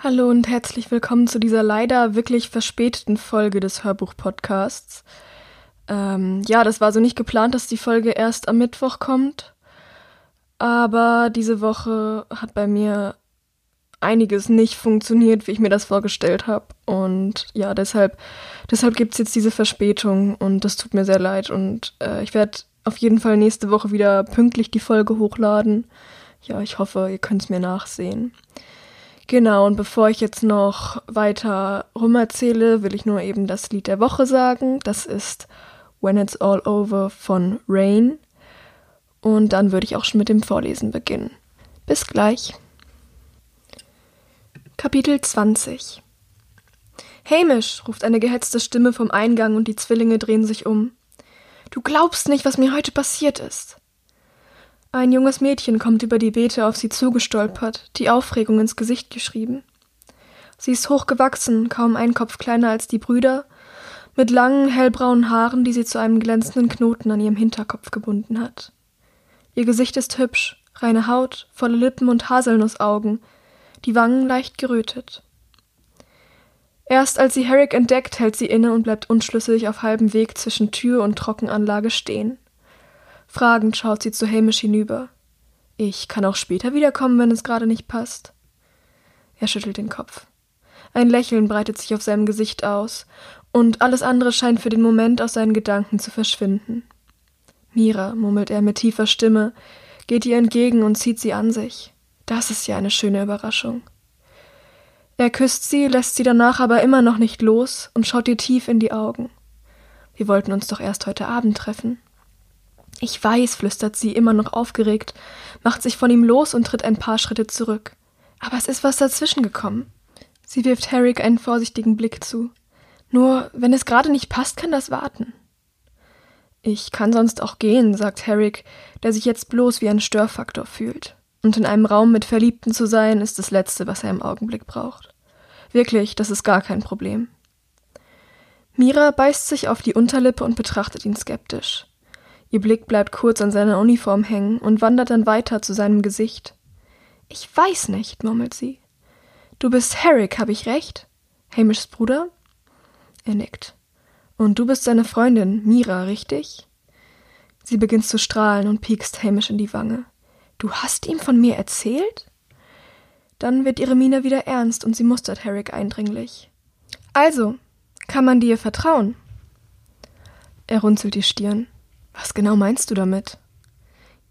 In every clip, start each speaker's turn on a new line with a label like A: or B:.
A: Hallo und herzlich willkommen zu dieser leider wirklich verspäteten Folge des Hörbuch-Podcasts. Ähm, ja, das war so nicht geplant, dass die Folge erst am Mittwoch kommt. Aber diese Woche hat bei mir einiges nicht funktioniert, wie ich mir das vorgestellt habe. Und ja, deshalb, deshalb gibt es jetzt diese Verspätung und das tut mir sehr leid. Und äh, ich werde auf jeden Fall nächste Woche wieder pünktlich die Folge hochladen. Ja, ich hoffe, ihr könnt es mir nachsehen. Genau, und bevor ich jetzt noch weiter rumerzähle, will ich nur eben das Lied der Woche sagen. Das ist When It's All Over von Rain. Und dann würde ich auch schon mit dem Vorlesen beginnen. Bis gleich. Kapitel 20 Hamish, ruft eine gehetzte Stimme vom Eingang und die Zwillinge drehen sich um. Du glaubst nicht, was mir heute passiert ist. Ein junges Mädchen kommt über die Beete auf sie zugestolpert, die Aufregung ins Gesicht geschrieben. Sie ist hochgewachsen, kaum ein Kopf kleiner als die Brüder, mit langen, hellbraunen Haaren, die sie zu einem glänzenden Knoten an ihrem Hinterkopf gebunden hat. Ihr Gesicht ist hübsch, reine Haut, volle Lippen und Haselnussaugen, die Wangen leicht gerötet. Erst als sie Herrick entdeckt, hält sie inne und bleibt unschlüssig auf halbem Weg zwischen Tür und Trockenanlage stehen. Fragend schaut sie zu Hamish hinüber. Ich kann auch später wiederkommen, wenn es gerade nicht passt. Er schüttelt den Kopf. Ein Lächeln breitet sich auf seinem Gesicht aus, und alles andere scheint für den Moment aus seinen Gedanken zu verschwinden. Mira, murmelt er mit tiefer Stimme, geht ihr entgegen und zieht sie an sich. Das ist ja eine schöne Überraschung. Er küsst sie, lässt sie danach aber immer noch nicht los und schaut ihr tief in die Augen. Wir wollten uns doch erst heute Abend treffen. Ich weiß, flüstert sie, immer noch aufgeregt, macht sich von ihm los und tritt ein paar Schritte zurück. Aber es ist was dazwischen gekommen. Sie wirft Herrick einen vorsichtigen Blick zu. Nur, wenn es gerade nicht passt, kann das warten. Ich kann sonst auch gehen, sagt Herrick, der sich jetzt bloß wie ein Störfaktor fühlt. Und in einem Raum mit Verliebten zu sein, ist das Letzte, was er im Augenblick braucht. Wirklich, das ist gar kein Problem. Mira beißt sich auf die Unterlippe und betrachtet ihn skeptisch. Ihr Blick bleibt kurz an seiner Uniform hängen und wandert dann weiter zu seinem Gesicht. Ich weiß nicht, murmelt sie. Du bist Herrick, habe ich recht? Hamishs Bruder? Er nickt. Und du bist seine Freundin, Mira, richtig? Sie beginnt zu strahlen und piekst Hamish in die Wange. Du hast ihm von mir erzählt? Dann wird ihre Miene wieder ernst und sie mustert Herrick eindringlich. Also, kann man dir vertrauen? Er runzelt die Stirn. Was genau meinst du damit?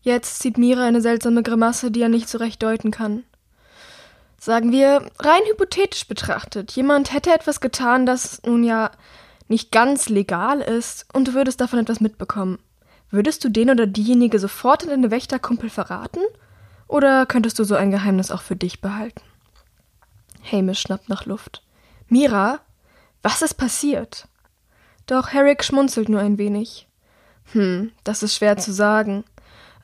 A: Jetzt zieht Mira eine seltsame Grimasse, die er nicht so recht deuten kann. Sagen wir, rein hypothetisch betrachtet, jemand hätte etwas getan, das nun ja nicht ganz legal ist, und du würdest davon etwas mitbekommen. Würdest du den oder diejenige sofort in deine Wächterkumpel verraten? Oder könntest du so ein Geheimnis auch für dich behalten? Hamish schnappt nach Luft. Mira, was ist passiert? Doch Herrick schmunzelt nur ein wenig. Hm, das ist schwer zu sagen.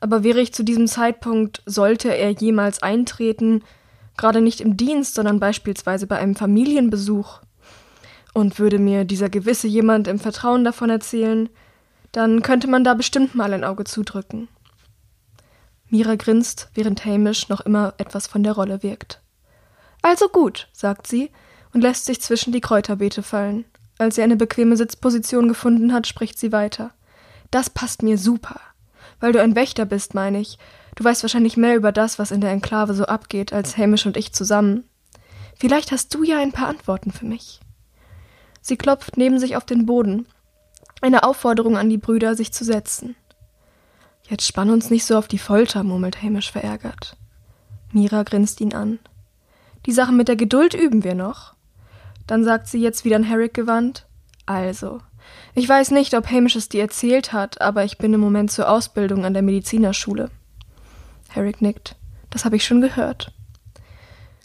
A: Aber wäre ich zu diesem Zeitpunkt, sollte er jemals eintreten, gerade nicht im Dienst, sondern beispielsweise bei einem Familienbesuch, und würde mir dieser gewisse jemand im Vertrauen davon erzählen, dann könnte man da bestimmt mal ein Auge zudrücken. Mira grinst, während Hamish noch immer etwas von der Rolle wirkt. Also gut, sagt sie und lässt sich zwischen die Kräuterbeete fallen. Als sie eine bequeme Sitzposition gefunden hat, spricht sie weiter. Das passt mir super. Weil du ein Wächter bist, meine ich. Du weißt wahrscheinlich mehr über das, was in der Enklave so abgeht, als Hamish und ich zusammen. Vielleicht hast du ja ein paar Antworten für mich. Sie klopft neben sich auf den Boden. Eine Aufforderung an die Brüder, sich zu setzen. Jetzt spann uns nicht so auf die Folter, murmelt Hamish verärgert. Mira grinst ihn an. Die Sache mit der Geduld üben wir noch. Dann sagt sie jetzt wieder an Herrick gewandt. Also, ich weiß nicht, ob Hamish es dir erzählt hat, aber ich bin im Moment zur Ausbildung an der Medizinerschule. Herrick nickt. Das habe ich schon gehört.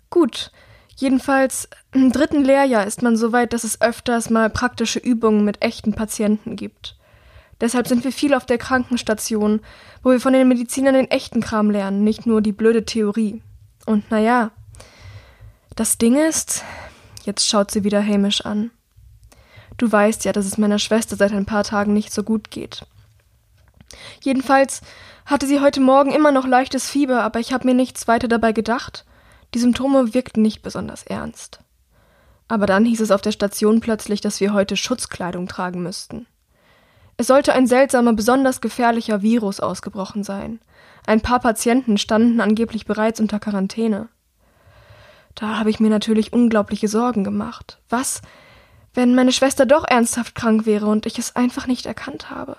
A: Gut. Jedenfalls im dritten Lehrjahr ist man so weit, dass es öfters mal praktische Übungen mit echten Patienten gibt. Deshalb sind wir viel auf der Krankenstation, wo wir von den Medizinern den echten Kram lernen, nicht nur die blöde Theorie. Und naja, das Ding ist, jetzt schaut sie wieder Hamish an. Du weißt ja, dass es meiner Schwester seit ein paar Tagen nicht so gut geht. Jedenfalls hatte sie heute Morgen immer noch leichtes Fieber, aber ich habe mir nichts weiter dabei gedacht. Die Symptome wirkten nicht besonders ernst. Aber dann hieß es auf der Station plötzlich, dass wir heute Schutzkleidung tragen müssten. Es sollte ein seltsamer, besonders gefährlicher Virus ausgebrochen sein. Ein paar Patienten standen angeblich bereits unter Quarantäne. Da habe ich mir natürlich unglaubliche Sorgen gemacht. Was, wenn meine Schwester doch ernsthaft krank wäre und ich es einfach nicht erkannt habe?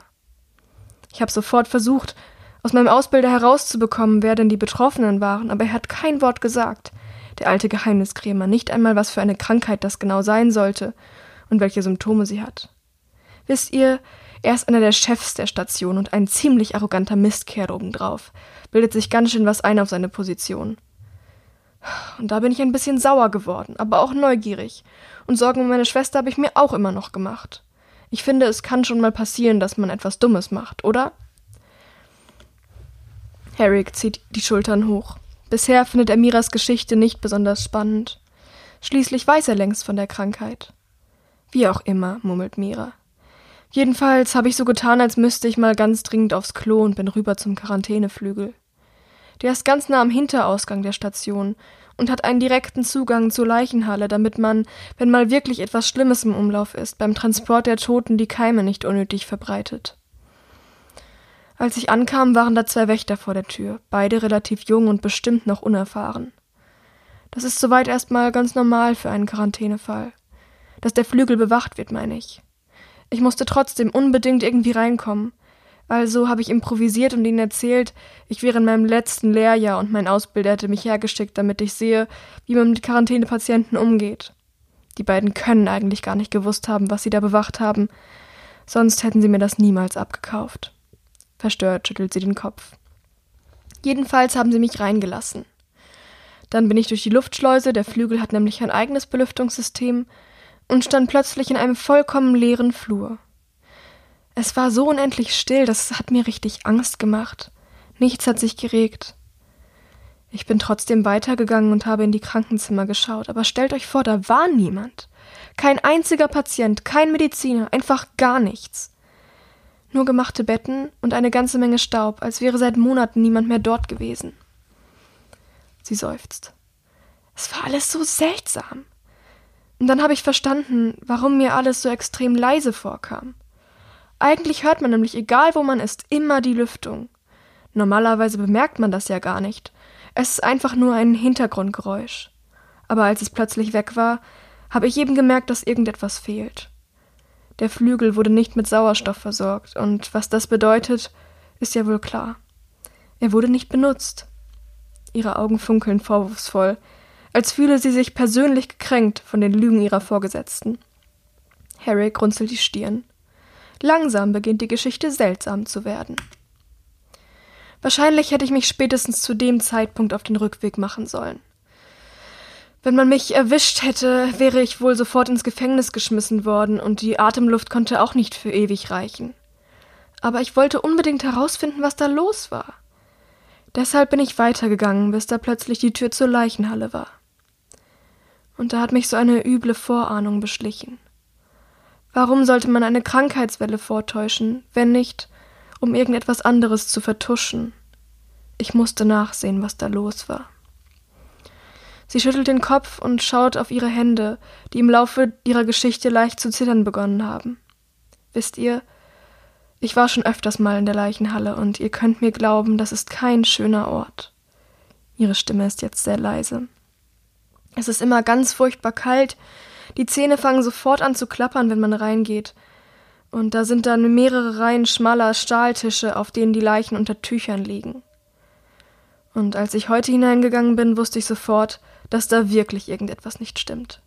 A: Ich habe sofort versucht, aus meinem Ausbilder herauszubekommen, wer denn die Betroffenen waren, aber er hat kein Wort gesagt. Der alte Geheimniskrämer, nicht einmal was für eine Krankheit das genau sein sollte und welche Symptome sie hat. Wisst ihr, er ist einer der Chefs der Station und ein ziemlich arroganter Mistkerl obendrauf, bildet sich ganz schön was ein auf seine Position. Und da bin ich ein bisschen sauer geworden, aber auch neugierig. Und Sorgen um meine Schwester habe ich mir auch immer noch gemacht. Ich finde, es kann schon mal passieren, dass man etwas Dummes macht, oder? Herrick zieht die Schultern hoch. Bisher findet er Miras Geschichte nicht besonders spannend. Schließlich weiß er längst von der Krankheit. Wie auch immer, murmelt Mira. Jedenfalls habe ich so getan, als müsste ich mal ganz dringend aufs Klo und bin rüber zum Quarantäneflügel. Der ist ganz nah am Hinterausgang der Station und hat einen direkten Zugang zur Leichenhalle, damit man, wenn mal wirklich etwas Schlimmes im Umlauf ist, beim Transport der Toten die Keime nicht unnötig verbreitet. Als ich ankam, waren da zwei Wächter vor der Tür, beide relativ jung und bestimmt noch unerfahren. Das ist soweit erstmal ganz normal für einen Quarantänefall. Dass der Flügel bewacht wird, meine ich. Ich musste trotzdem unbedingt irgendwie reinkommen. Also habe ich improvisiert und ihnen erzählt, ich wäre in meinem letzten Lehrjahr und mein Ausbilder hätte mich hergeschickt, damit ich sehe, wie man mit Quarantänepatienten umgeht. Die beiden können eigentlich gar nicht gewusst haben, was sie da bewacht haben, sonst hätten sie mir das niemals abgekauft. Verstört schüttelt sie den Kopf. Jedenfalls haben sie mich reingelassen. Dann bin ich durch die Luftschleuse, der Flügel hat nämlich ein eigenes Belüftungssystem, und stand plötzlich in einem vollkommen leeren Flur. Es war so unendlich still, das hat mir richtig Angst gemacht. Nichts hat sich geregt. Ich bin trotzdem weitergegangen und habe in die Krankenzimmer geschaut, aber stellt euch vor, da war niemand. Kein einziger Patient, kein Mediziner, einfach gar nichts. Nur gemachte Betten und eine ganze Menge Staub, als wäre seit Monaten niemand mehr dort gewesen. Sie seufzt. Es war alles so seltsam. Und dann habe ich verstanden, warum mir alles so extrem leise vorkam. Eigentlich hört man nämlich, egal wo man ist, immer die Lüftung. Normalerweise bemerkt man das ja gar nicht. Es ist einfach nur ein Hintergrundgeräusch. Aber als es plötzlich weg war, habe ich eben gemerkt, dass irgendetwas fehlt. Der Flügel wurde nicht mit Sauerstoff versorgt, und was das bedeutet, ist ja wohl klar. Er wurde nicht benutzt. Ihre Augen funkeln vorwurfsvoll, als fühle sie sich persönlich gekränkt von den Lügen ihrer Vorgesetzten. Harry runzelt die Stirn. Langsam beginnt die Geschichte seltsam zu werden. Wahrscheinlich hätte ich mich spätestens zu dem Zeitpunkt auf den Rückweg machen sollen. Wenn man mich erwischt hätte, wäre ich wohl sofort ins Gefängnis geschmissen worden und die Atemluft konnte auch nicht für ewig reichen. Aber ich wollte unbedingt herausfinden, was da los war. Deshalb bin ich weitergegangen, bis da plötzlich die Tür zur Leichenhalle war. Und da hat mich so eine üble Vorahnung beschlichen. Warum sollte man eine Krankheitswelle vortäuschen, wenn nicht, um irgendetwas anderes zu vertuschen? Ich musste nachsehen, was da los war. Sie schüttelt den Kopf und schaut auf ihre Hände, die im Laufe ihrer Geschichte leicht zu zittern begonnen haben. Wisst ihr, ich war schon öfters mal in der Leichenhalle und ihr könnt mir glauben, das ist kein schöner Ort. Ihre Stimme ist jetzt sehr leise. Es ist immer ganz furchtbar kalt, die Zähne fangen sofort an zu klappern, wenn man reingeht. Und da sind dann mehrere Reihen schmaler Stahltische, auf denen die Leichen unter Tüchern liegen. Und als ich heute hineingegangen bin, wusste ich sofort, dass da wirklich irgendetwas nicht stimmt.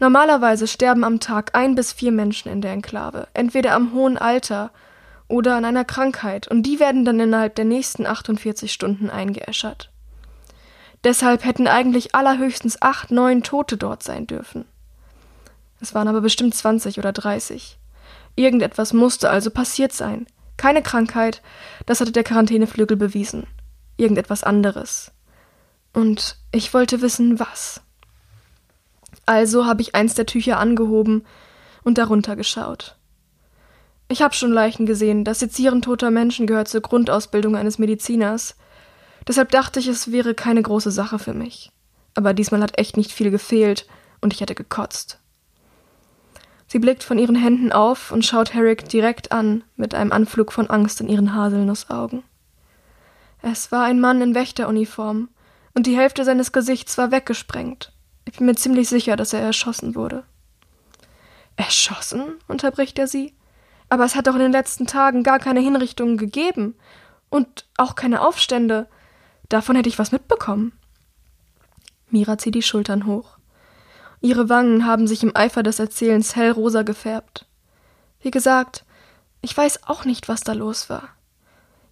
A: Normalerweise sterben am Tag ein bis vier Menschen in der Enklave, entweder am hohen Alter oder an einer Krankheit, und die werden dann innerhalb der nächsten 48 Stunden eingeäschert. Deshalb hätten eigentlich allerhöchstens acht, neun Tote dort sein dürfen. Es waren aber bestimmt 20 oder 30. Irgendetwas musste also passiert sein. Keine Krankheit, das hatte der Quarantäneflügel bewiesen. Irgendetwas anderes. Und ich wollte wissen, was. Also habe ich eins der Tücher angehoben und darunter geschaut. Ich habe schon Leichen gesehen, das Sezieren toter Menschen gehört zur Grundausbildung eines Mediziners. Deshalb dachte ich, es wäre keine große Sache für mich. Aber diesmal hat echt nicht viel gefehlt und ich hätte gekotzt. Sie blickt von ihren Händen auf und schaut Herrick direkt an, mit einem Anflug von Angst in ihren Haselnussaugen. Es war ein Mann in Wächteruniform, und die Hälfte seines Gesichts war weggesprengt. Ich bin mir ziemlich sicher, dass er erschossen wurde. Erschossen? unterbricht er sie. Aber es hat doch in den letzten Tagen gar keine Hinrichtungen gegeben. Und auch keine Aufstände. Davon hätte ich was mitbekommen. Mira zieht die Schultern hoch. Ihre Wangen haben sich im Eifer des Erzählens hellrosa gefärbt. Wie gesagt, ich weiß auch nicht, was da los war.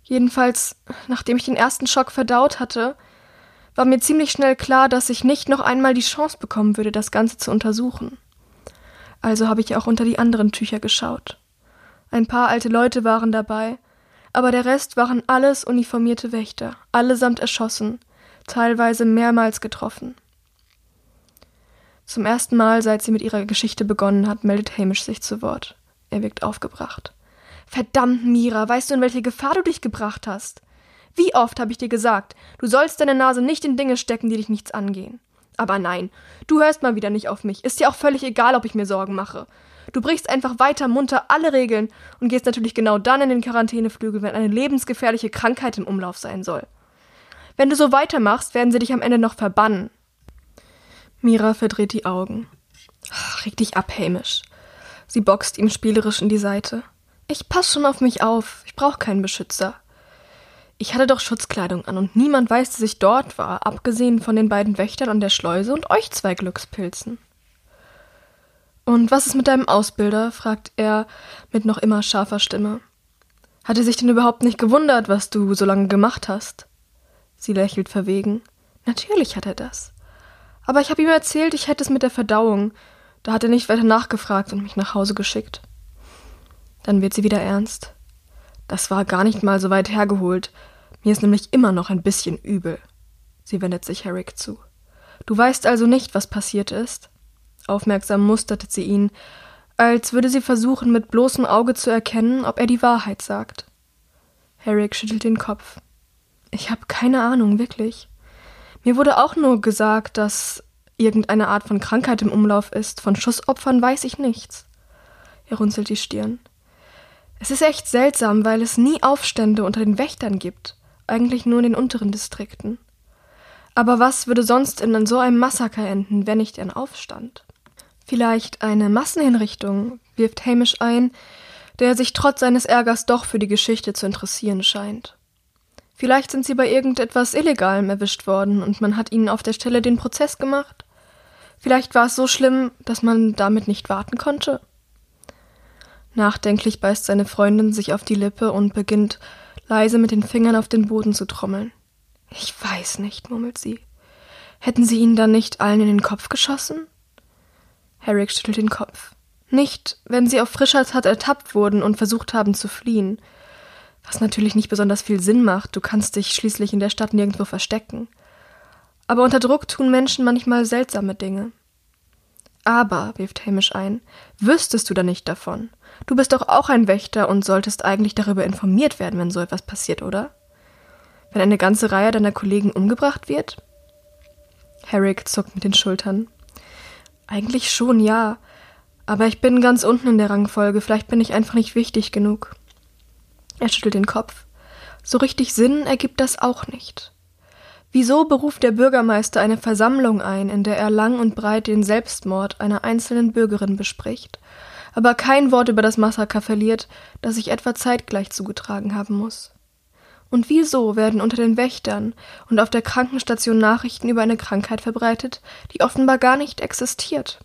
A: Jedenfalls, nachdem ich den ersten Schock verdaut hatte, war mir ziemlich schnell klar, dass ich nicht noch einmal die Chance bekommen würde, das Ganze zu untersuchen. Also habe ich auch unter die anderen Tücher geschaut. Ein paar alte Leute waren dabei, aber der Rest waren alles uniformierte Wächter, allesamt erschossen, teilweise mehrmals getroffen. Zum ersten Mal, seit sie mit ihrer Geschichte begonnen hat, meldet Hamish sich zu Wort. Er wirkt aufgebracht. Verdammt, Mira, weißt du, in welche Gefahr du dich gebracht hast? Wie oft habe ich dir gesagt, du sollst deine Nase nicht in Dinge stecken, die dich nichts angehen. Aber nein, du hörst mal wieder nicht auf mich. Ist dir auch völlig egal, ob ich mir Sorgen mache. Du brichst einfach weiter munter alle Regeln und gehst natürlich genau dann in den Quarantäneflügel, wenn eine lebensgefährliche Krankheit im Umlauf sein soll. Wenn du so weitermachst, werden sie dich am Ende noch verbannen. Mira verdreht die Augen. Reg dich ab, Hamish. Sie boxt ihm spielerisch in die Seite. Ich pass schon auf mich auf. Ich brauche keinen Beschützer. Ich hatte doch Schutzkleidung an und niemand weiß, dass ich dort war, abgesehen von den beiden Wächtern an der Schleuse und euch zwei Glückspilzen. Und was ist mit deinem Ausbilder? fragt er mit noch immer scharfer Stimme. Hat er sich denn überhaupt nicht gewundert, was du so lange gemacht hast? Sie lächelt verwegen. Natürlich hat er das. Aber ich habe ihm erzählt, ich hätte es mit der Verdauung. Da hat er nicht weiter nachgefragt und mich nach Hause geschickt. Dann wird sie wieder ernst. Das war gar nicht mal so weit hergeholt. Mir ist nämlich immer noch ein bisschen übel. Sie wendet sich Herrick zu. Du weißt also nicht, was passiert ist? Aufmerksam musterte sie ihn, als würde sie versuchen, mit bloßem Auge zu erkennen, ob er die Wahrheit sagt. Herrick schüttelt den Kopf. Ich habe keine Ahnung, wirklich. Mir wurde auch nur gesagt, dass irgendeine Art von Krankheit im Umlauf ist. Von Schussopfern weiß ich nichts. Er runzelt die Stirn. Es ist echt seltsam, weil es nie Aufstände unter den Wächtern gibt. Eigentlich nur in den unteren Distrikten. Aber was würde sonst in so einem Massaker enden, wenn nicht ein Aufstand? Vielleicht eine Massenhinrichtung, wirft Hamish ein, der sich trotz seines Ärgers doch für die Geschichte zu interessieren scheint. Vielleicht sind sie bei irgendetwas Illegalem erwischt worden und man hat ihnen auf der Stelle den Prozess gemacht. Vielleicht war es so schlimm, dass man damit nicht warten konnte. Nachdenklich beißt seine Freundin sich auf die Lippe und beginnt leise mit den Fingern auf den Boden zu trommeln. Ich weiß nicht, murmelt sie. Hätten sie ihnen dann nicht allen in den Kopf geschossen? Herrick schüttelt den Kopf. Nicht, wenn sie auf frischer Tat ertappt wurden und versucht haben zu fliehen. Was natürlich nicht besonders viel Sinn macht, du kannst dich schließlich in der Stadt nirgendwo verstecken. Aber unter Druck tun Menschen manchmal seltsame Dinge. Aber, wirft Hamish ein, wüsstest du da nicht davon? Du bist doch auch ein Wächter und solltest eigentlich darüber informiert werden, wenn so etwas passiert, oder? Wenn eine ganze Reihe deiner Kollegen umgebracht wird? Herrick zuckt mit den Schultern. Eigentlich schon, ja. Aber ich bin ganz unten in der Rangfolge, vielleicht bin ich einfach nicht wichtig genug. Er schüttelt den Kopf. So richtig Sinn ergibt das auch nicht. Wieso beruft der Bürgermeister eine Versammlung ein, in der er lang und breit den Selbstmord einer einzelnen Bürgerin bespricht, aber kein Wort über das Massaker verliert, das sich etwa zeitgleich zugetragen haben muss? Und wieso werden unter den Wächtern und auf der Krankenstation Nachrichten über eine Krankheit verbreitet, die offenbar gar nicht existiert?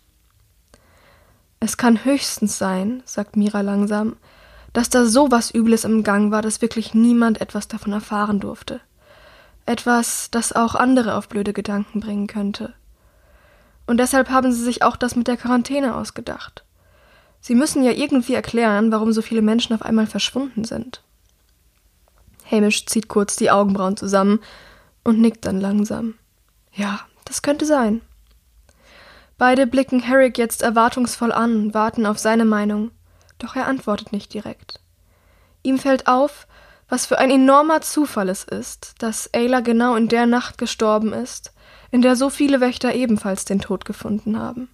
A: Es kann höchstens sein, sagt Mira langsam, dass da so was Übles im Gang war, dass wirklich niemand etwas davon erfahren durfte. Etwas, das auch andere auf blöde Gedanken bringen könnte. Und deshalb haben sie sich auch das mit der Quarantäne ausgedacht. Sie müssen ja irgendwie erklären, warum so viele Menschen auf einmal verschwunden sind. Hamish zieht kurz die Augenbrauen zusammen und nickt dann langsam. Ja, das könnte sein. Beide blicken Herrick jetzt erwartungsvoll an warten auf seine Meinung doch er antwortet nicht direkt. Ihm fällt auf, Was für ein enormer Zufall es ist, dass Ayla genau in der Nacht gestorben ist, in der so viele Wächter ebenfalls den Tod gefunden haben.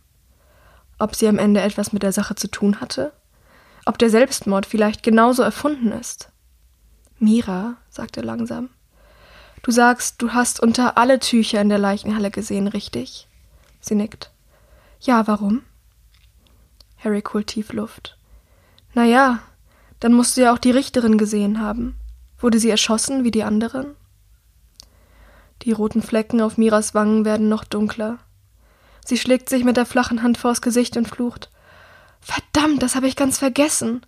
A: Ob sie am Ende etwas mit der Sache zu tun hatte? Ob der Selbstmord vielleicht genauso erfunden ist? Mira, sagte langsam. Du sagst, du hast unter alle Tücher in der Leichenhalle gesehen, richtig? Sie nickt. Ja, warum? Harry holt tief Luft. Na ja, dann musst du ja auch die Richterin gesehen haben. Wurde sie erschossen wie die anderen? Die roten Flecken auf Miras Wangen werden noch dunkler. Sie schlägt sich mit der flachen Hand vors Gesicht und flucht. Verdammt, das habe ich ganz vergessen.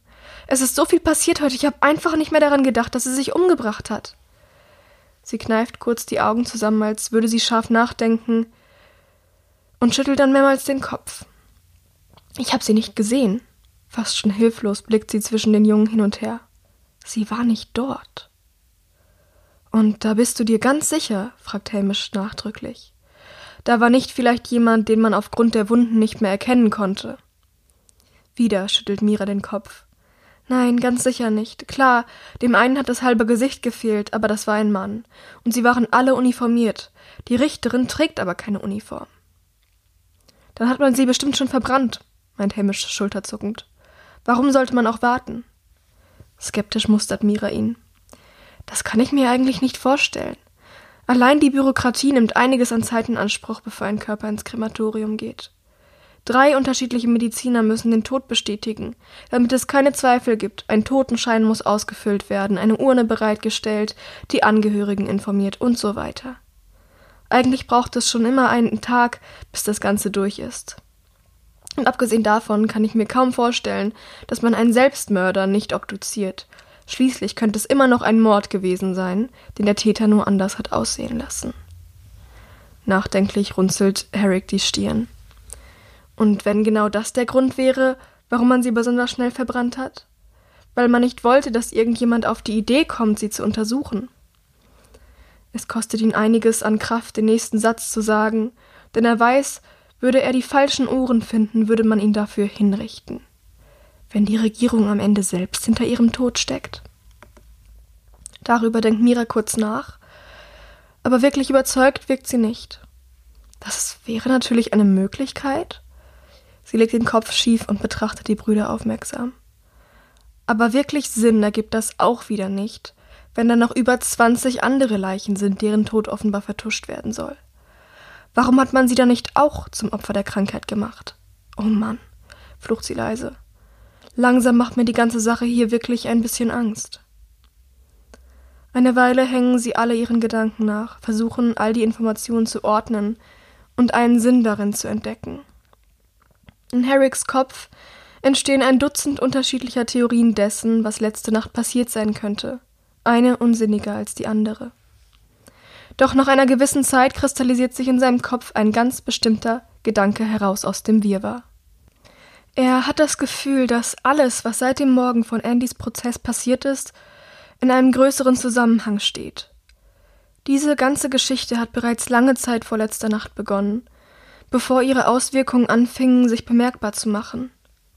A: Es ist so viel passiert heute, ich habe einfach nicht mehr daran gedacht, dass sie sich umgebracht hat. Sie kneift kurz die Augen zusammen, als würde sie scharf nachdenken, und schüttelt dann mehrmals den Kopf. Ich habe sie nicht gesehen. Fast schon hilflos blickt sie zwischen den Jungen hin und her. Sie war nicht dort. Und da bist du dir ganz sicher? fragt Hamish nachdrücklich. Da war nicht vielleicht jemand, den man aufgrund der Wunden nicht mehr erkennen konnte. Wieder schüttelt Mira den Kopf. Nein, ganz sicher nicht. Klar, dem einen hat das halbe Gesicht gefehlt, aber das war ein Mann. Und sie waren alle uniformiert. Die Richterin trägt aber keine Uniform. Dann hat man sie bestimmt schon verbrannt, meint Hamish schulterzuckend. Warum sollte man auch warten? Skeptisch mustert Mira ihn. Das kann ich mir eigentlich nicht vorstellen. Allein die Bürokratie nimmt einiges an Zeit in Anspruch, bevor ein Körper ins Krematorium geht. Drei unterschiedliche Mediziner müssen den Tod bestätigen, damit es keine Zweifel gibt. Ein Totenschein muss ausgefüllt werden, eine Urne bereitgestellt, die Angehörigen informiert und so weiter. Eigentlich braucht es schon immer einen Tag, bis das Ganze durch ist. Und abgesehen davon kann ich mir kaum vorstellen, dass man einen Selbstmörder nicht obduziert. Schließlich könnte es immer noch ein Mord gewesen sein, den der Täter nur anders hat aussehen lassen. Nachdenklich runzelt Herrick die Stirn. Und wenn genau das der Grund wäre, warum man sie besonders schnell verbrannt hat? Weil man nicht wollte, dass irgendjemand auf die Idee kommt, sie zu untersuchen. Es kostet ihn einiges an Kraft, den nächsten Satz zu sagen, denn er weiß, würde er die falschen Ohren finden, würde man ihn dafür hinrichten. Wenn die Regierung am Ende selbst hinter ihrem Tod steckt. Darüber denkt Mira kurz nach, aber wirklich überzeugt wirkt sie nicht. Das wäre natürlich eine Möglichkeit, Sie legt den Kopf schief und betrachtet die Brüder aufmerksam. Aber wirklich Sinn ergibt das auch wieder nicht, wenn da noch über 20 andere Leichen sind, deren Tod offenbar vertuscht werden soll. Warum hat man sie dann nicht auch zum Opfer der Krankheit gemacht? Oh Mann, flucht sie leise. Langsam macht mir die ganze Sache hier wirklich ein bisschen Angst. Eine Weile hängen sie alle ihren Gedanken nach, versuchen all die Informationen zu ordnen und einen Sinn darin zu entdecken. In Herricks Kopf entstehen ein Dutzend unterschiedlicher Theorien dessen, was letzte Nacht passiert sein könnte, eine unsinniger als die andere. Doch nach einer gewissen Zeit kristallisiert sich in seinem Kopf ein ganz bestimmter Gedanke heraus aus dem Wirrwarr. Er hat das Gefühl, dass alles, was seit dem Morgen von Andys Prozess passiert ist, in einem größeren Zusammenhang steht. Diese ganze Geschichte hat bereits lange Zeit vor letzter Nacht begonnen, bevor ihre Auswirkungen anfingen, sich bemerkbar zu machen.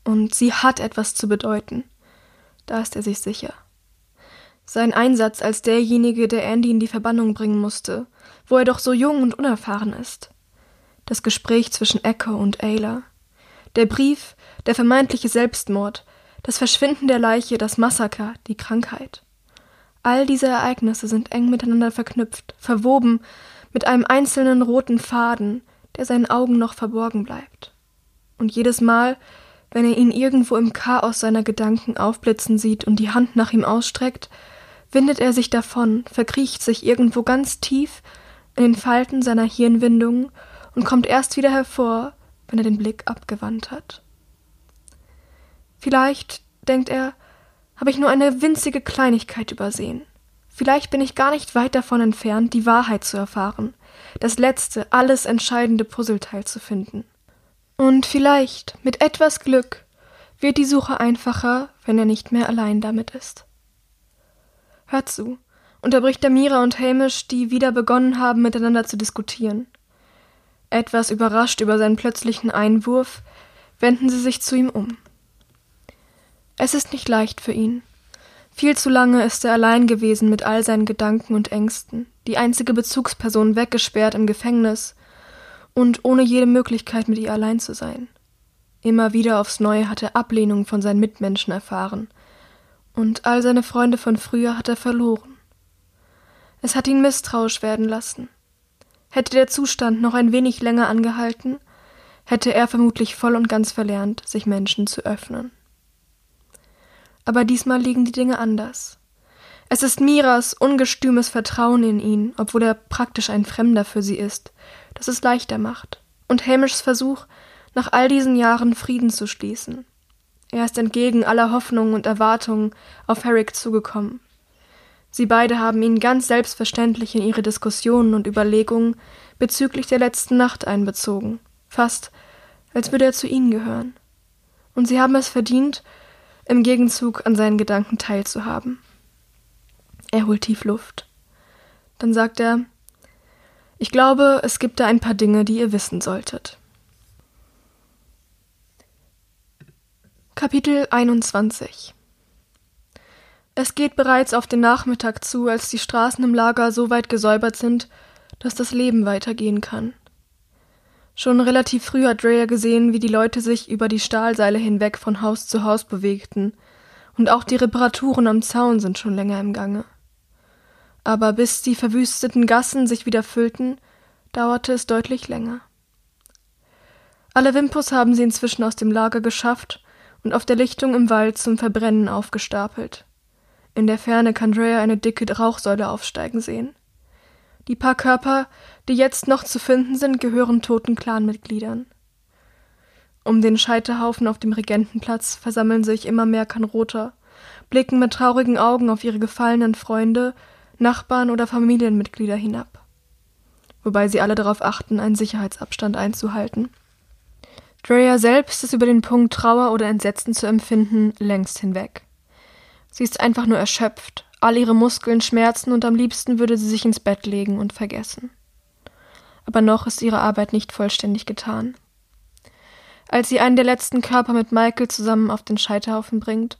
A: Und sie hat etwas zu bedeuten. Da ist er sich sicher. Sein Einsatz als derjenige, der Andy in die Verbannung bringen musste, wo er doch so jung und unerfahren ist. Das Gespräch zwischen Echo und Ayla. Der Brief, der vermeintliche Selbstmord, das Verschwinden der Leiche, das Massaker, die Krankheit. All diese Ereignisse sind eng miteinander verknüpft, verwoben mit einem einzelnen roten Faden, der seinen Augen noch verborgen bleibt. Und jedes Mal, wenn er ihn irgendwo im Chaos seiner Gedanken aufblitzen sieht und die Hand nach ihm ausstreckt, windet er sich davon, verkriecht sich irgendwo ganz tief in den Falten seiner Hirnwindungen und kommt erst wieder hervor, wenn er den Blick abgewandt hat. Vielleicht, denkt er, habe ich nur eine winzige Kleinigkeit übersehen. Vielleicht bin ich gar nicht weit davon entfernt, die Wahrheit zu erfahren, das letzte, alles entscheidende Puzzleteil zu finden. Und vielleicht, mit etwas Glück, wird die Suche einfacher, wenn er nicht mehr allein damit ist. Hört zu, unterbricht der Mira und Hamish, die wieder begonnen haben, miteinander zu diskutieren. Etwas überrascht über seinen plötzlichen Einwurf, wenden sie sich zu ihm um. Es ist nicht leicht für ihn. Viel zu lange ist er allein gewesen mit all seinen Gedanken und Ängsten, die einzige Bezugsperson weggesperrt im Gefängnis und ohne jede Möglichkeit mit ihr allein zu sein. Immer wieder aufs Neue hat er Ablehnung von seinen Mitmenschen erfahren, und all seine Freunde von früher hat er verloren. Es hat ihn misstrauisch werden lassen. Hätte der Zustand noch ein wenig länger angehalten, hätte er vermutlich voll und ganz verlernt, sich Menschen zu öffnen. Aber diesmal liegen die Dinge anders. Es ist Miras ungestümes Vertrauen in ihn, obwohl er praktisch ein Fremder für sie ist, das es leichter macht. Und Hamishs Versuch, nach all diesen Jahren Frieden zu schließen. Er ist entgegen aller Hoffnungen und Erwartungen auf Herrick zugekommen. Sie beide haben ihn ganz selbstverständlich in ihre Diskussionen und Überlegungen bezüglich der letzten Nacht einbezogen, fast als würde er zu ihnen gehören. Und sie haben es verdient, im Gegenzug an seinen Gedanken teilzuhaben. Er holt tief Luft. Dann sagt er Ich glaube, es gibt da ein paar Dinge, die ihr wissen solltet. Kapitel 21 Es geht bereits auf den Nachmittag zu, als die Straßen im Lager so weit gesäubert sind, dass das Leben weitergehen kann. Schon relativ früh hat Dreyer gesehen, wie die Leute sich über die Stahlseile hinweg von Haus zu Haus bewegten, und auch die Reparaturen am Zaun sind schon länger im Gange. Aber bis die verwüsteten Gassen sich wieder füllten, dauerte es deutlich länger. Alle Wimpus haben sie inzwischen aus dem Lager geschafft und auf der Lichtung im Wald zum Verbrennen aufgestapelt. In der Ferne kann Dreyer eine dicke Rauchsäule aufsteigen sehen. Die paar Körper, die jetzt noch zu finden sind, gehören toten Clanmitgliedern. Um den Scheiterhaufen auf dem Regentenplatz versammeln sich immer mehr Kanroter, blicken mit traurigen Augen auf ihre gefallenen Freunde, Nachbarn oder Familienmitglieder hinab. Wobei sie alle darauf achten, einen Sicherheitsabstand einzuhalten. Drea selbst ist über den Punkt Trauer oder Entsetzen zu empfinden längst hinweg. Sie ist einfach nur erschöpft, all ihre Muskeln schmerzen und am liebsten würde sie sich ins Bett legen und vergessen. Aber noch ist ihre Arbeit nicht vollständig getan. Als sie einen der letzten Körper mit Michael zusammen auf den Scheiterhaufen bringt,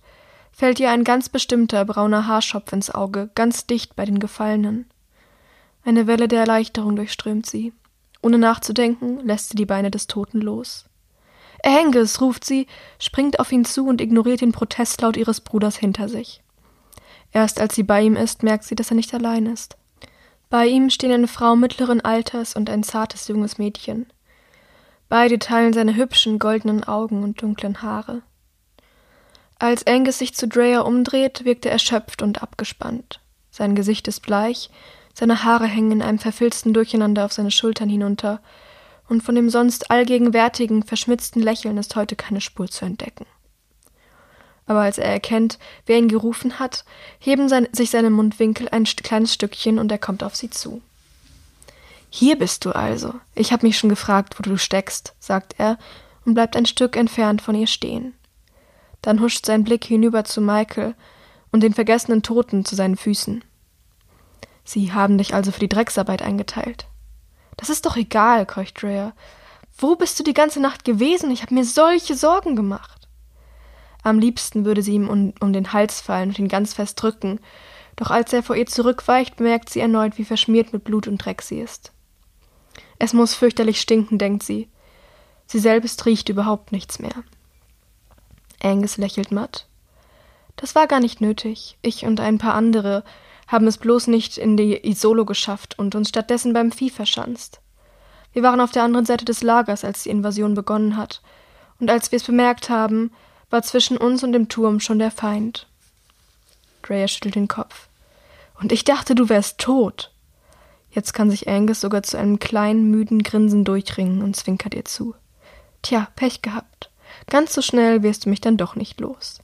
A: fällt ihr ein ganz bestimmter brauner Haarschopf ins Auge, ganz dicht bei den Gefallenen. Eine Welle der Erleichterung durchströmt sie. Ohne nachzudenken, lässt sie die Beine des Toten los. Angus, ruft sie, springt auf ihn zu und ignoriert den Protestlaut ihres Bruders hinter sich. Erst als sie bei ihm ist, merkt sie, dass er nicht allein ist. Bei ihm stehen eine Frau mittleren Alters und ein zartes junges Mädchen. Beide teilen seine hübschen goldenen Augen und dunklen Haare. Als Angus sich zu Dreyer umdreht, wirkt er erschöpft und abgespannt. Sein Gesicht ist bleich, seine Haare hängen in einem verfilzten Durcheinander auf seine Schultern hinunter, und von dem sonst allgegenwärtigen, verschmitzten Lächeln ist heute keine Spur zu entdecken aber als er erkennt, wer ihn gerufen hat, heben sein, sich seine Mundwinkel ein kleines Stückchen und er kommt auf sie zu. Hier bist du also. Ich habe mich schon gefragt, wo du steckst, sagt er und bleibt ein Stück entfernt von ihr stehen. Dann huscht sein Blick hinüber zu Michael und den vergessenen Toten zu seinen Füßen. Sie haben dich also für die Drecksarbeit eingeteilt. Das ist doch egal, keucht Dreyer. Wo bist du die ganze Nacht gewesen? Ich habe mir solche Sorgen gemacht. Am liebsten würde sie ihm um, um den Hals fallen und ihn ganz fest drücken, doch als er vor ihr zurückweicht, bemerkt sie erneut, wie verschmiert mit Blut und Dreck sie ist. Es muss fürchterlich stinken, denkt sie. Sie selbst riecht überhaupt nichts mehr. Angus lächelt matt. Das war gar nicht nötig. Ich und ein paar andere haben es bloß nicht in die Isolo geschafft und uns stattdessen beim Vieh verschanzt. Wir waren auf der anderen Seite des Lagers, als die Invasion begonnen hat, und als wir es bemerkt haben, war zwischen uns und dem Turm schon der Feind. Drea schüttelt den Kopf. Und ich dachte, du wärst tot. Jetzt kann sich Angus sogar zu einem kleinen, müden Grinsen durchringen und zwinkert ihr zu. Tja, Pech gehabt. Ganz so schnell wirst du mich dann doch nicht los.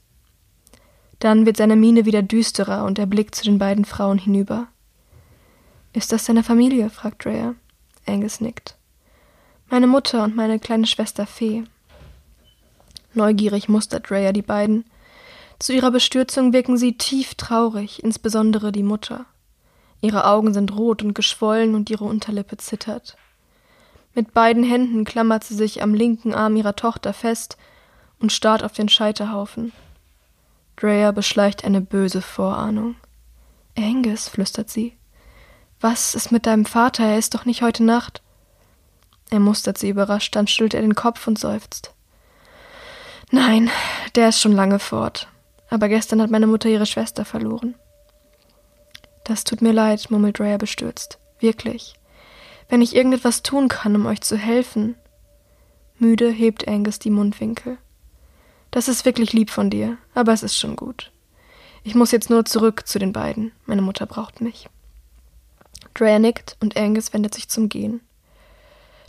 A: Dann wird seine Miene wieder düsterer und er blickt zu den beiden Frauen hinüber. Ist das deine Familie? fragt Drea. Angus nickt. Meine Mutter und meine kleine Schwester Fee. Neugierig mustert Rhea die beiden. Zu ihrer Bestürzung wirken sie tief traurig, insbesondere die Mutter. Ihre Augen sind rot und geschwollen und ihre Unterlippe zittert. Mit beiden Händen klammert sie sich am linken Arm ihrer Tochter fest und starrt auf den Scheiterhaufen. Drea beschleicht eine böse Vorahnung. Angus, flüstert sie. Was ist mit deinem Vater? Er ist doch nicht heute Nacht. Er mustert sie überrascht, dann schüttelt er den Kopf und seufzt. Nein, der ist schon lange fort. Aber gestern hat meine Mutter ihre Schwester verloren. Das tut mir leid, murmelt Rhea bestürzt. Wirklich. Wenn ich irgendetwas tun kann, um euch zu helfen. Müde hebt Angus die Mundwinkel. Das ist wirklich lieb von dir, aber es ist schon gut. Ich muss jetzt nur zurück zu den beiden. Meine Mutter braucht mich. Drea nickt und Angus wendet sich zum Gehen.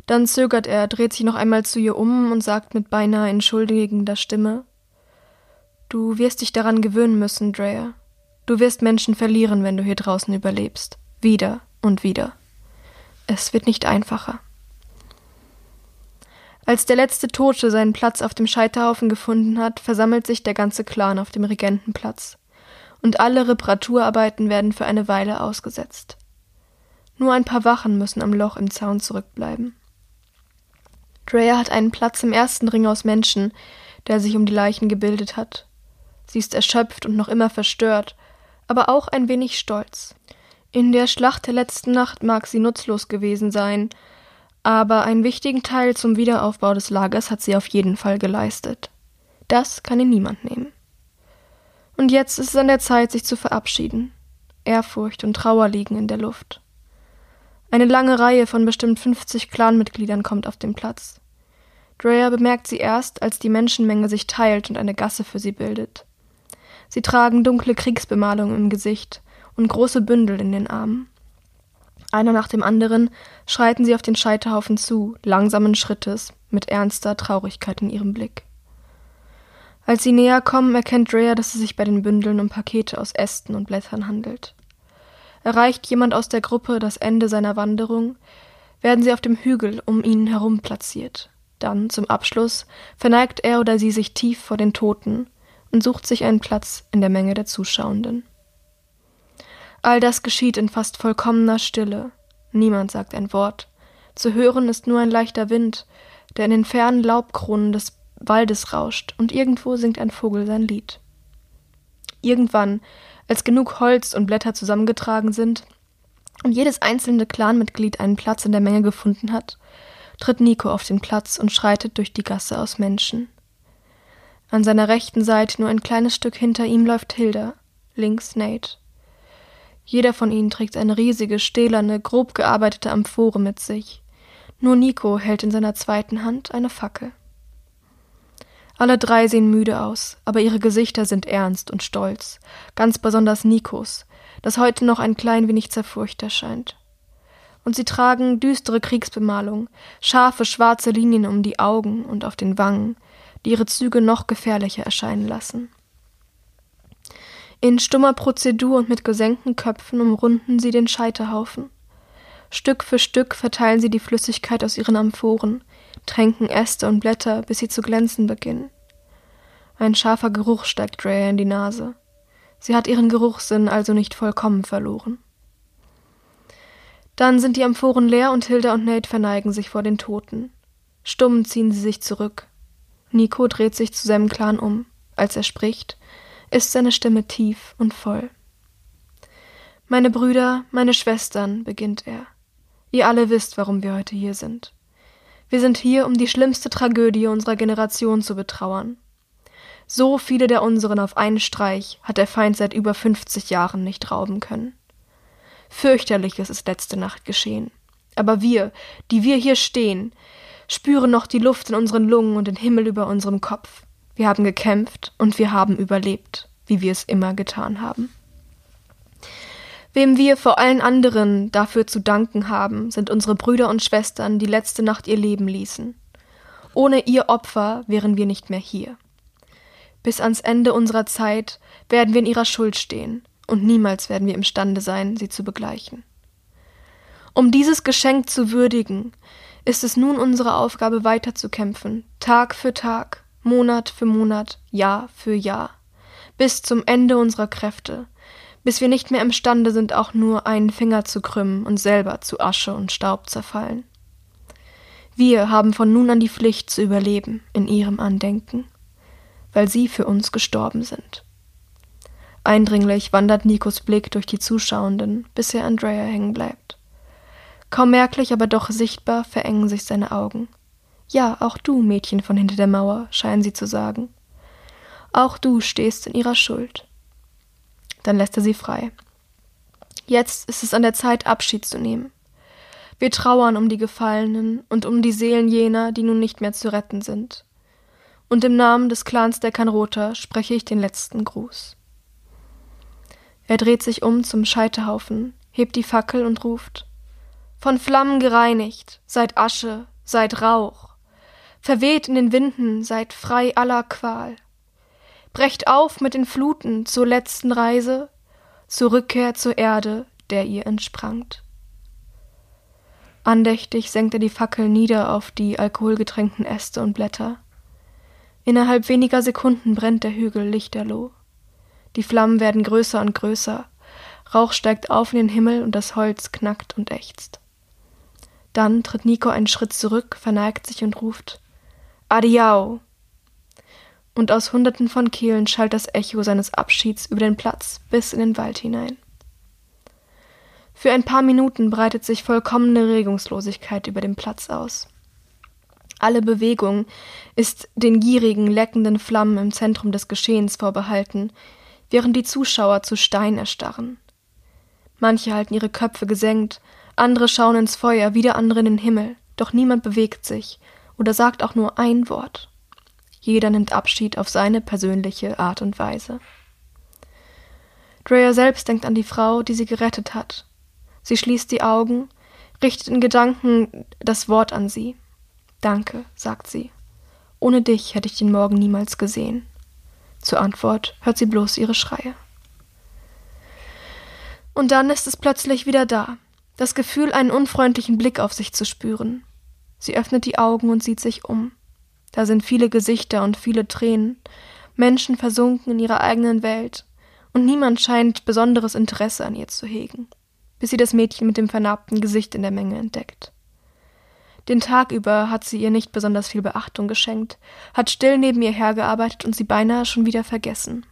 A: Dann zögert er, dreht sich noch einmal zu ihr um und sagt mit beinahe entschuldigender Stimme Du wirst dich daran gewöhnen müssen, Drea. Du wirst Menschen verlieren, wenn du hier draußen überlebst. Wieder und wieder. Es wird nicht einfacher. Als der letzte Tote seinen Platz auf dem Scheiterhaufen gefunden hat, versammelt sich der ganze Clan auf dem Regentenplatz. Und alle Reparaturarbeiten werden für eine Weile ausgesetzt. Nur ein paar Wachen müssen am Loch im Zaun zurückbleiben. Drea hat einen Platz im ersten Ring aus Menschen, der sich um die Leichen gebildet hat. Sie ist erschöpft und noch immer verstört, aber auch ein wenig stolz. In der Schlacht der letzten Nacht mag sie nutzlos gewesen sein, aber einen wichtigen Teil zum Wiederaufbau des Lagers hat sie auf jeden Fall geleistet. Das kann ihr niemand nehmen. Und jetzt ist es an der Zeit, sich zu verabschieden. Ehrfurcht und Trauer liegen in der Luft. Eine lange Reihe von bestimmt 50 Clanmitgliedern kommt auf den Platz. Drea bemerkt sie erst, als die Menschenmenge sich teilt und eine Gasse für sie bildet. Sie tragen dunkle Kriegsbemalung im Gesicht und große Bündel in den Armen. Einer nach dem anderen schreiten sie auf den Scheiterhaufen zu, langsamen Schrittes, mit ernster Traurigkeit in ihrem Blick. Als sie näher kommen, erkennt Drea, dass es sich bei den Bündeln um Pakete aus Ästen und Blättern handelt. Erreicht jemand aus der Gruppe das Ende seiner Wanderung, werden sie auf dem Hügel um ihn herum platziert. Dann, zum Abschluss, verneigt er oder sie sich tief vor den Toten und sucht sich einen Platz in der Menge der Zuschauenden. All das geschieht in fast vollkommener Stille. Niemand sagt ein Wort. Zu hören ist nur ein leichter Wind, der in den fernen Laubkronen des Waldes rauscht, und irgendwo singt ein Vogel sein Lied. Irgendwann als genug Holz und Blätter zusammengetragen sind und jedes einzelne Clanmitglied einen Platz in der Menge gefunden hat, tritt Nico auf den Platz und schreitet durch die Gasse aus Menschen. An seiner rechten Seite, nur ein kleines Stück hinter ihm, läuft Hilda, links Nate. Jeder von ihnen trägt eine riesige, stählerne, grob gearbeitete Amphore mit sich. Nur Nico hält in seiner zweiten Hand eine Fackel. Alle drei sehen müde aus, aber ihre Gesichter sind ernst und stolz, ganz besonders Nikos, das heute noch ein klein wenig zerfurcht erscheint. Und sie tragen düstere Kriegsbemalung, scharfe schwarze Linien um die Augen und auf den Wangen, die ihre Züge noch gefährlicher erscheinen lassen. In stummer Prozedur und mit gesenkten Köpfen umrunden sie den Scheiterhaufen. Stück für Stück verteilen sie die Flüssigkeit aus ihren Amphoren, tränken Äste und Blätter, bis sie zu glänzen beginnen. Ein scharfer Geruch steigt Drea in die Nase. Sie hat ihren Geruchssinn also nicht vollkommen verloren. Dann sind die Amphoren leer und Hilda und Nate verneigen sich vor den Toten. Stumm ziehen sie sich zurück. Nico dreht sich zu seinem Clan um. Als er spricht, ist seine Stimme tief und voll. Meine Brüder, meine Schwestern, beginnt er. Ihr alle wisst, warum wir heute hier sind. Wir sind hier, um die schlimmste Tragödie unserer Generation zu betrauern. So viele der unseren auf einen Streich hat der Feind seit über 50 Jahren nicht rauben können. Fürchterliches ist letzte Nacht geschehen. Aber wir, die wir hier stehen, spüren noch die Luft in unseren Lungen und den Himmel über unserem Kopf. Wir haben gekämpft und wir haben überlebt, wie wir es immer getan haben. Wem wir vor allen anderen dafür zu danken haben, sind unsere Brüder und Schwestern, die letzte Nacht ihr Leben ließen. Ohne ihr Opfer wären wir nicht mehr hier. Bis ans Ende unserer Zeit werden wir in ihrer Schuld stehen, und niemals werden wir imstande sein, sie zu begleichen. Um dieses Geschenk zu würdigen, ist es nun unsere Aufgabe weiterzukämpfen, Tag für Tag, Monat für Monat, Jahr für Jahr, bis zum Ende unserer Kräfte, bis wir nicht mehr imstande sind, auch nur einen Finger zu krümmen und selber zu Asche und Staub zerfallen. Wir haben von nun an die Pflicht zu überleben in ihrem Andenken, weil sie für uns gestorben sind. Eindringlich wandert Nikos Blick durch die Zuschauenden, bis er Andrea hängen bleibt. Kaum merklich, aber doch sichtbar verengen sich seine Augen. Ja, auch du, Mädchen von hinter der Mauer, scheinen sie zu sagen. Auch du stehst in ihrer Schuld. Dann lässt er sie frei. Jetzt ist es an der Zeit, Abschied zu nehmen. Wir trauern um die Gefallenen und um die Seelen jener, die nun nicht mehr zu retten sind. Und im Namen des Clans der Kanrota spreche ich den letzten Gruß. Er dreht sich um zum Scheiterhaufen, hebt die Fackel und ruft Von Flammen gereinigt, seid Asche, seid Rauch, verweht in den Winden, seid frei aller Qual. Brecht auf mit den Fluten zur letzten Reise, zur Rückkehr zur Erde, der ihr entsprangt. Andächtig senkt er die Fackel nieder auf die alkoholgetränkten Äste und Blätter. Innerhalb weniger Sekunden brennt der Hügel lichterloh. Die Flammen werden größer und größer, Rauch steigt auf in den Himmel und das Holz knackt und ächzt. Dann tritt Nico einen Schritt zurück, verneigt sich und ruft Adiau! Und aus hunderten von Kehlen schallt das Echo seines Abschieds über den Platz bis in den Wald hinein. Für ein paar Minuten breitet sich vollkommene Regungslosigkeit über den Platz aus. Alle Bewegung ist den gierigen, leckenden Flammen im Zentrum des Geschehens vorbehalten, während die Zuschauer zu Stein erstarren. Manche halten ihre Köpfe gesenkt, andere schauen ins Feuer, wieder andere in den Himmel, doch niemand bewegt sich oder sagt auch nur ein Wort. Jeder nimmt Abschied auf seine persönliche Art und Weise. Dreyer selbst denkt an die Frau, die sie gerettet hat, Sie schließt die Augen, richtet in Gedanken das Wort an sie. Danke, sagt sie. Ohne dich hätte ich den Morgen niemals gesehen. Zur Antwort hört sie bloß ihre Schreie. Und dann ist es plötzlich wieder da, das Gefühl, einen unfreundlichen Blick auf sich zu spüren. Sie öffnet die Augen und sieht sich um. Da sind viele Gesichter und viele Tränen, Menschen versunken in ihrer eigenen Welt, und niemand scheint besonderes Interesse an ihr zu hegen bis sie das Mädchen mit dem vernarbten Gesicht in der Menge entdeckt. Den Tag über hat sie ihr nicht besonders viel Beachtung geschenkt, hat still neben ihr hergearbeitet und sie beinahe schon wieder vergessen.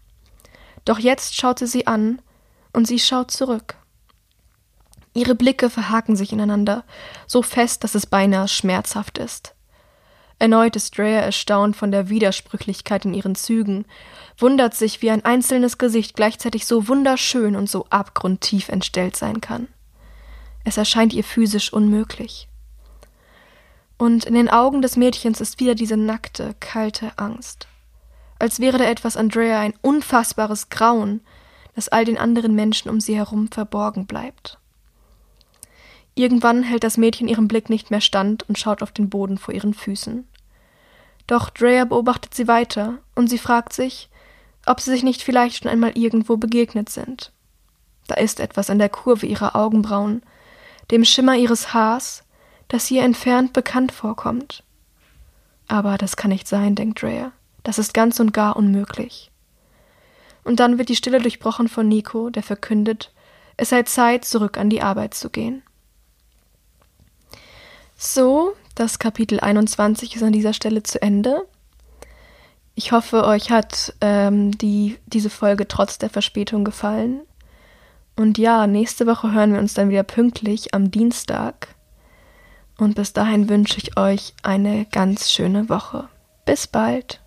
A: Doch jetzt schaut sie sie an und sie schaut zurück. Ihre Blicke verhaken sich ineinander, so fest, dass es beinahe schmerzhaft ist. Erneut ist Dreyer erstaunt von der Widersprüchlichkeit in ihren Zügen, wundert sich, wie ein einzelnes Gesicht gleichzeitig so wunderschön und so abgrundtief entstellt sein kann. Es erscheint ihr physisch unmöglich. Und in den Augen des Mädchens ist wieder diese nackte, kalte Angst. Als wäre da etwas Andrea ein unfassbares Grauen, das all den anderen Menschen um sie herum verborgen bleibt. Irgendwann hält das Mädchen ihrem Blick nicht mehr stand und schaut auf den Boden vor ihren Füßen. Doch Drea beobachtet sie weiter und sie fragt sich, ob sie sich nicht vielleicht schon einmal irgendwo begegnet sind. Da ist etwas an der Kurve ihrer Augenbrauen, dem Schimmer ihres Haars, das ihr entfernt bekannt vorkommt. Aber das kann nicht sein, denkt Drea. Das ist ganz und gar unmöglich. Und dann wird die Stille durchbrochen von Nico, der verkündet, es sei Zeit, zurück an die Arbeit zu gehen. So, das Kapitel 21 ist an dieser Stelle zu Ende. Ich hoffe, euch hat ähm, die, diese Folge trotz der Verspätung gefallen. Und ja, nächste Woche hören wir uns dann wieder pünktlich am Dienstag. Und bis dahin wünsche ich euch eine ganz schöne Woche. Bis bald.